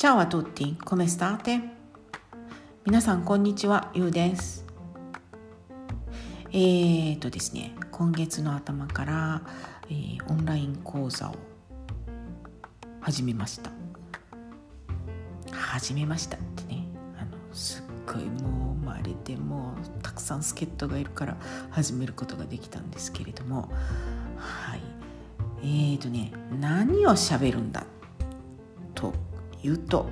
Ciao a tutti, come state? 皆さんこんにちは、ゆうです。えーとですね、今月の頭から、えー、オンライン講座を始めました。始めましたってね、あのすっごいもう生まれてもうたくさん助っ人がいるから始めることができたんですけれども、はい。えーとね、何を喋るんだというと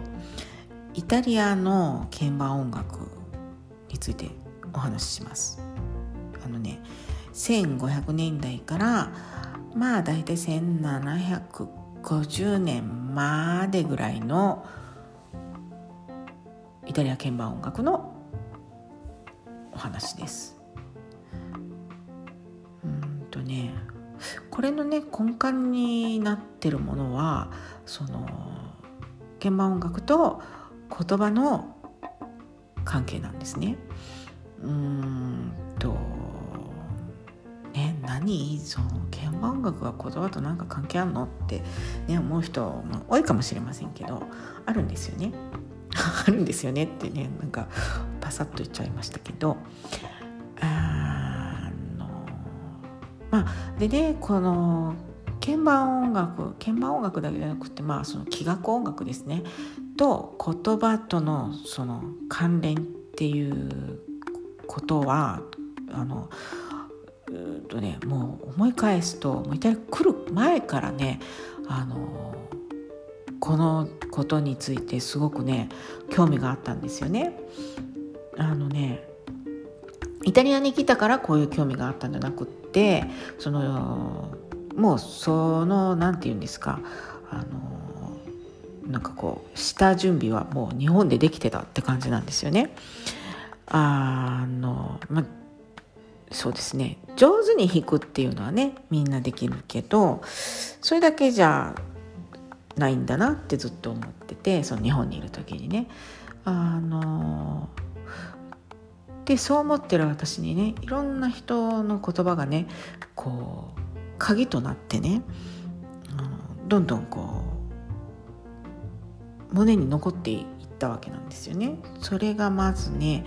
イタリアの鍵盤音楽についてお話しします。あのね1500年代からまあ大体1750年までぐらいのイタリア鍵盤音楽のお話です。うんとねこれのね根幹になってるものはその鍵盤音楽と言葉の関係なんですね。うんとね何その鍵盤音楽が言葉と何か関係あるのって、ね、思う人も多いかもしれませんけどあるんですよね。あるんですよねってねなんかパサッと言っちゃいましたけどあのまあでねこの鍵盤音楽鍵盤音楽だけじゃなくてまあその器楽音楽ですねと言葉とのその関連っていうことはあのうとねもう思い返すともうイタリア来る前からねあのこのことについてすごくね興味があったんですよね。あのねイタリアに来たからこういう興味があったんじゃなくってそのもうその何て言うんですかあのなんかこう下準備はもう日本でできてたって感じなんですよね。あのまそうですね上手に弾くっていうのはねみんなできるけどそれだけじゃないんだなってずっと思っててその日本にいる時にね。あのでそう思ってる私にねいろんな人の言葉がねこう鍵となってね、うん、どんどんこう胸に残っていったわけなんですよね。それがまずね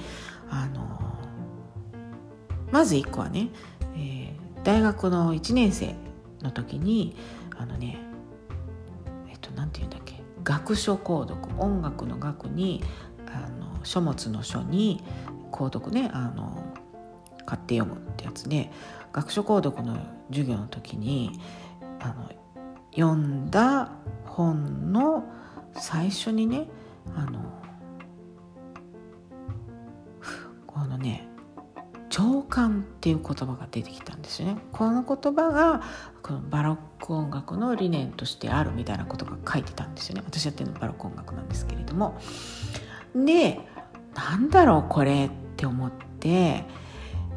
あのまず1個はね、えー、大学の1年生の時にあのねえっと何て言うんだっけ学書購読音楽の楽にあの書物の書に購読ねあの買って読むってやつで学書購読の授業の時にあの読んだ本の最初にねあのこのね長官っていう言葉が出てきたんですよね。この言葉がこのバロック音楽の理念としてあるみたいなことが書いてたんですよね。私やってるのバロック音楽なんですけれども。でなんだろうこれって思って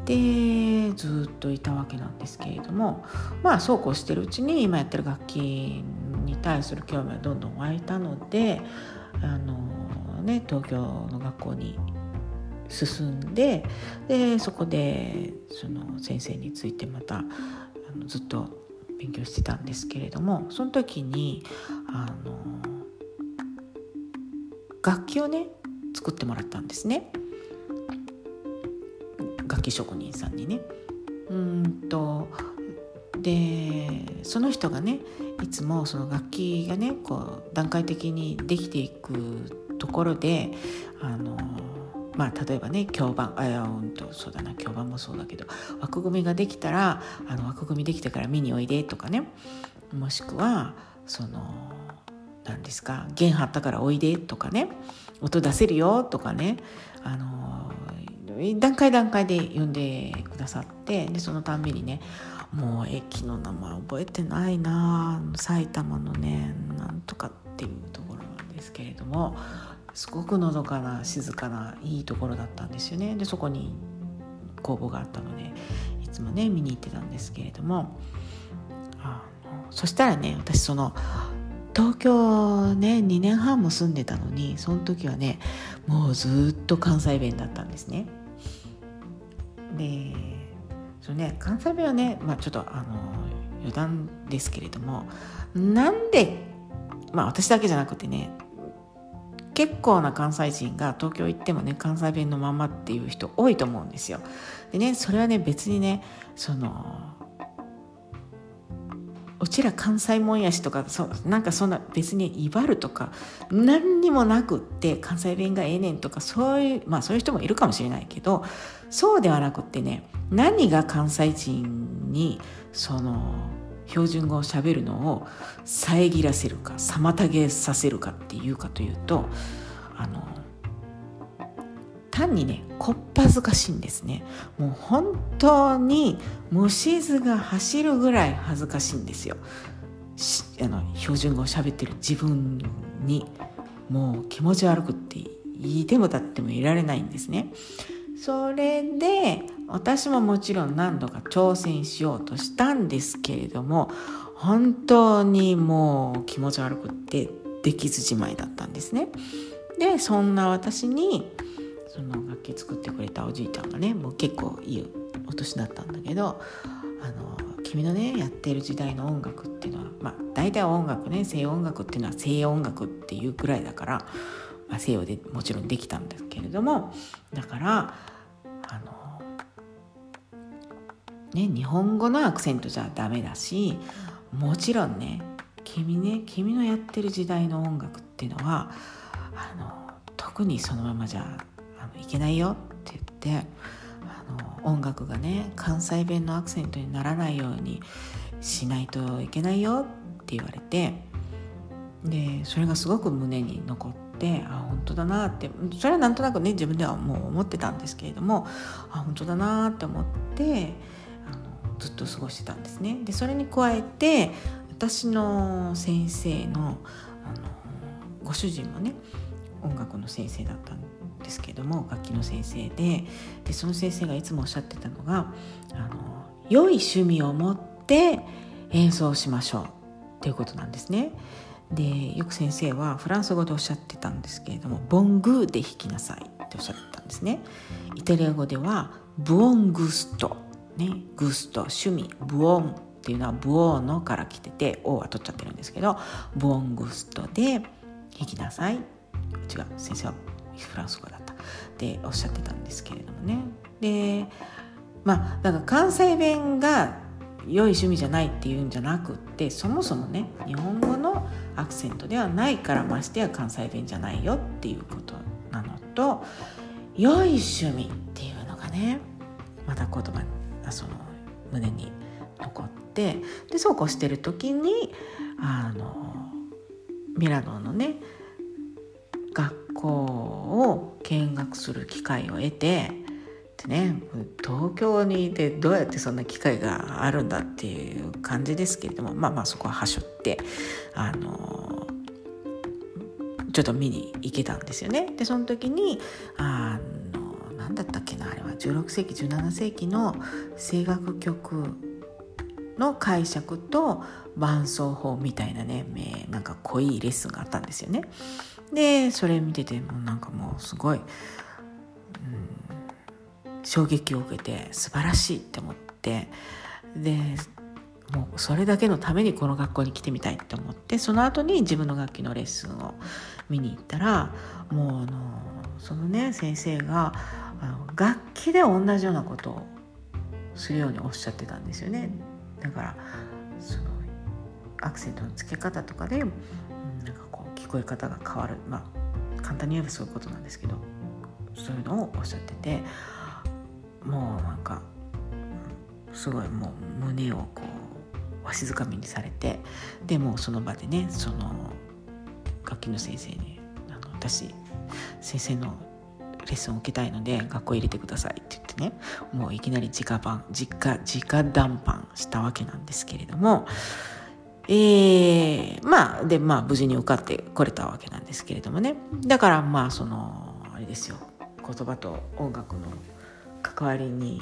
でずっといたわけなんですけれどもまあそうこうしてるうちに今やってる楽器に対する興味はどんどん湧いたのであの、ね、東京の学校に進んででそこでその先生についてまたあのずっと勉強してたんですけれどもその時にあの楽器をね作ってもらったんですね。楽器職人さんにね。うんとでその人がねいつもその楽器がねこう段階的にできていくところであのまあ例えばね響板あうんとそうだな響板もそうだけど枠組みができたらあの枠組みできてから見においでとかね。もしくはその何ですか弦張ったからおいでとかね。音出せるよとかね。あの段階段階で呼んでくださってでそのたんびにねもう駅の名前覚えてないな埼玉のねなんとかっていうところなんですけれどもすごくのどかな静かないいところだったんですよねでそこに工房があったのでいつもね見に行ってたんですけれどもあのそしたらね私その東京ね2年半も住んでたのにその時はねもうずっと関西弁だったんですね。でそのね関西弁はね、まあ、ちょっとあの余談ですけれどもなんでまあ私だけじゃなくてね結構な関西人が東京行ってもね関西弁のままっていう人多いと思うんですよ。でねそれはね別にねそのうちら関西もんやしとかそなんかそんな別に威張るとか何にもなくって関西弁がええねんとかそういうまあそういう人もいるかもしれないけどそうではなくってね何が関西人にその標準語をしゃべるのを遮らせるか妨げさせるかっていうかというとあの単にねこっぱずかしいんですね。もう本当に虫図が走るぐらい恥ずかしいんですよ。あの標準語を喋ってる自分に。もう気持ち悪くっていても立ってもいられないんですね。それで私ももちろん何度か挑戦しようとしたんですけれども本当にもう気持ち悪くってできずじまいだったんですね。でそんな私にその楽器作ってくれたおじいちゃんがねもう結構いいお年だったんだけどあの君のねやってる時代の音楽っていうのはまあ大体音楽ね西洋音楽っていうのは西洋音楽っていうくらいだから、まあ、西洋でもちろんできたんですけれどもだからあのね日本語のアクセントじゃダメだしもちろんね君ね君のやってる時代の音楽っていうのはあの特にそのままじゃいけないよって言ってあの音楽がね関西弁のアクセントにならないようにしないといけないよって言われてでそれがすごく胸に残ってあ本当だなってそれはなんとなくね自分ではもう思ってたんですけれどもあ本当だなって思ってあのずっと過ごしてたんですね。でそれに加えて私の先生のあのご主人もね音楽の先生だったんですけども楽器の先生ででその先生がいつもおっしゃってたのがあの良い趣味を持って演奏しましょうっていうことなんですね。でよく先生はフランス語でおっしゃってたんですけれども「ボングーで弾きなさい」っておっしゃってたんですね。イタリア語では「ブオングスト」ね「グスト」趣味「ブオン」っていうのは「ブオーノ」から来てて「オ」は取っちゃってるんですけど「ブオングスト」で弾きなさい違う先生はフランス語だった。っておっしゃってたんですけれどもね。でまあだから関西弁が良い趣味じゃないっていうんじゃなくってそもそもね日本語のアクセントではないからましてや関西弁じゃないよっていうことなのと良い趣味っていうのがねまた言葉その胸に残ってでそうこうしてる時にあのミラノのね学校を見学する機会を得てでね東京にいてどうやってそんな機会があるんだっていう感じですけれどもまあまあそこははしょってあのちょっと見に行けたんですよね。でその時にあの何だったっけなあれは16世紀17世紀の声楽曲の解釈と伴奏法みたいなねなんか濃いレッスンがあったんですよね。でそれ見ててもなんかもうすごい、うん、衝撃を受けて素晴らしいって思ってでもうそれだけのためにこの学校に来てみたいって思ってその後に自分の楽器のレッスンを見に行ったらもうあのそのね先生があの楽器で同じようなことをするようにおっしゃってたんですよね。だからそのアクセントの付け方とかで、こう聞こえ方が変わる。まあ簡単に言えばそういうことなんですけどそういうのをおっしゃっててもうなんかすごいもう胸をこうわしづかみにされてでもその場でねその楽器の先生にあの私先生のレッスンを受けたいので学校入れてくださいって言ってねもういきなり直談直直談判したわけなんですけれどもえー、まあでまあ無事に受かってこれたわけなんですけれどもね。だからまあそのあれですよ。言葉と音楽の関わりに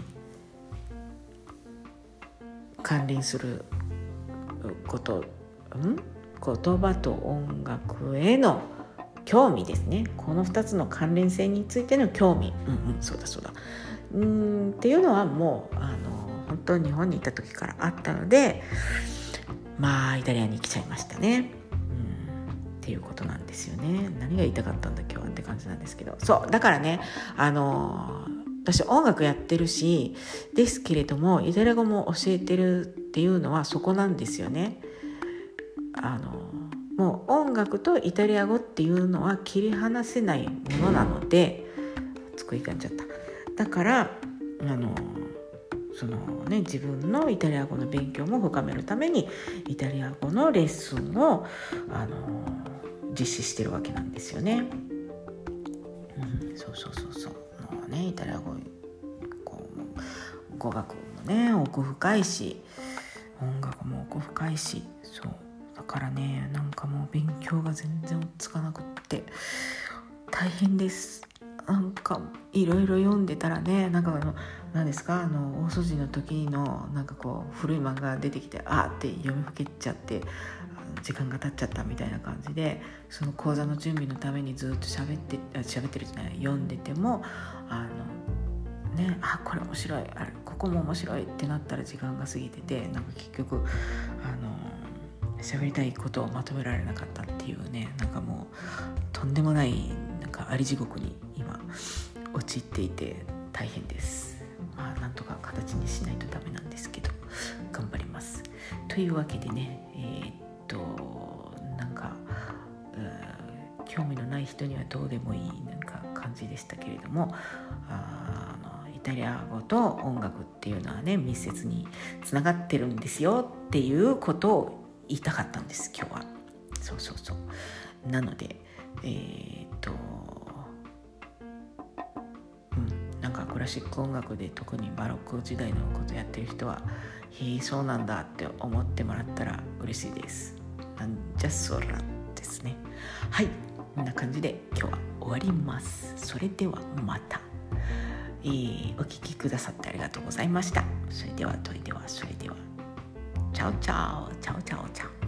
関連することん？言葉と音楽への興味ですね。この2つの関連性についての興味。うんうんそうだそうだ。うんっていうのはもうあの本当日本にいた時からあったのでまあイタリアに来ちゃいましたね。うん。っていうことなんですよね。何が言いたかったんだ今日はって感じなんですけど。そうだからねあの私音楽やってるしですけれどもイタリア語も教えてるっていうのはそこなんですよね。あのもう音楽とイタリア語っていうのは切り離せないものなので作りかんじゃった。だからあのそのね自分のイタリア語の勉強も深めるためにイタリア語のレッスンをあの実施してるわけなんですよね。うん、そうそうそうそうもうねイタリア語こう語学もね奥深いし音楽も奥深いしそうだからねなんかもう勉強が全然追っつかなくって大変です。なんかいろいろ読んでたらねなんかあの何ですかあの大掃除の時のなんかこう古い漫画が出てきてあって読みふけちゃって時間が経っちゃったみたいな感じでその講座の準備のためにずっと喋って喋ってるじゃない読んでてもあのねあこれ面白いあれここも面白いってなったら時間が過ぎててなんか結局あの喋りたいことをまとめられなかったっていうねなんかもうとんでもないなんかあり地獄に陥っていて大変です。まあ、なんとか形にしないとダメなんですけど頑張ります。というわけでねえー、っとなんか興味のない人にはどうでもいいなんか感じでしたけれどもあのイタリア語と音楽っていうのはね密接につながってるんですよっていうことを言いたかったんです今日は。そうそうそうなのでえー、っとラシック音楽で特にバロック時代のことやってる人は「へえそうなんだ」って思ってもらったら嬉しいです。なんじゃそらですね。はいこんな感じで今日は終わります。それではまた。えー、お聴きくださってありがとうございました。それでは、といでは、それでは。 Ciao ciao, ciao ciao ciao。